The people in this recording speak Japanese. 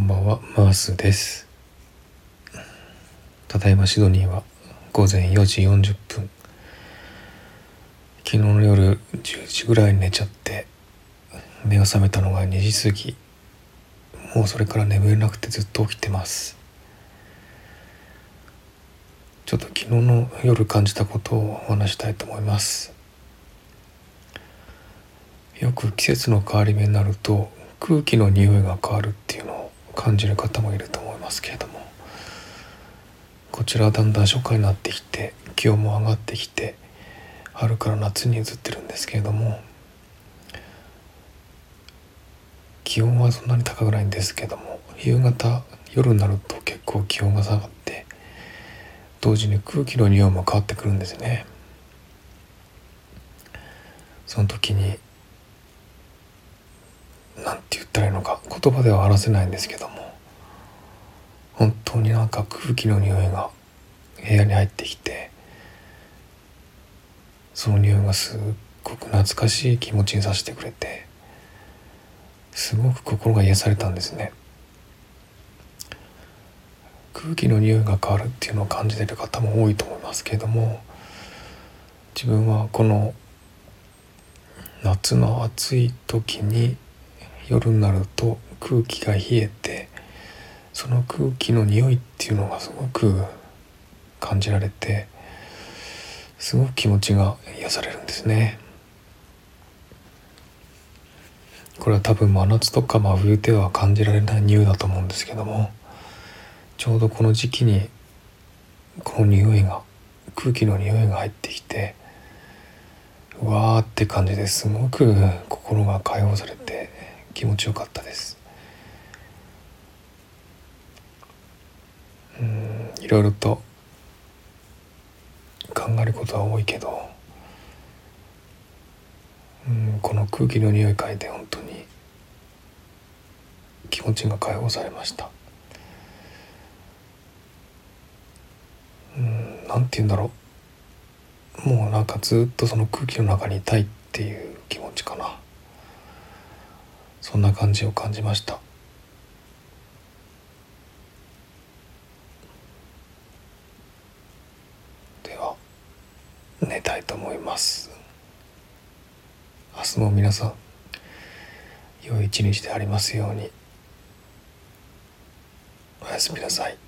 こんばんは、マースです。ただいまシドニーは午前4時40分。昨日の夜10時ぐらいに寝ちゃって、目が覚めたのが2時過ぎ。もうそれから眠れなくてずっと起きてます。ちょっと昨日の夜感じたことをお話したいと思います。よく季節の変わり目になると空気の匂いが変わるっていうの感じる方もいると思いますけれどもこちらはだんだん初夏になってきて気温も上がってきて春から夏に移ってるんですけれども気温はそんなに高くないんですけども夕方夜になると結構気温が下がって同時に空気の匂いも変わってくるんですね。その時になんて言ったらいいのか。言葉では表せないんですけども本当になんか空気の匂いが部屋に入ってきてその匂いがすっごく懐かしい気持ちにさせてくれてすごく心が癒されたんですね。空気の匂いが変わるっていうのを感じている方も多いと思いますけれども自分はこの夏の暑い時に夜になると空気が冷えてその空気の匂いっていうのがすごく感じられてすごく気持ちが癒されるんですね。これは多分真夏とか真冬では感じられない匂いだと思うんですけどもちょうどこの時期にこの匂いが空気の匂いが入ってきてうわーって感じですごく心が解放されて気持ちよかったですうんいろいろと考えることは多いけどうんこの空気の匂い嗅いで本当に気持ちが解放されました。うんなんて言うんだろう。もうなんかずっとその空気の中にいたいっていう気持ちかな。そんな感じを感じましたでは寝たいと思います。明日も皆さん良い一日でありますように。おやすみなさい。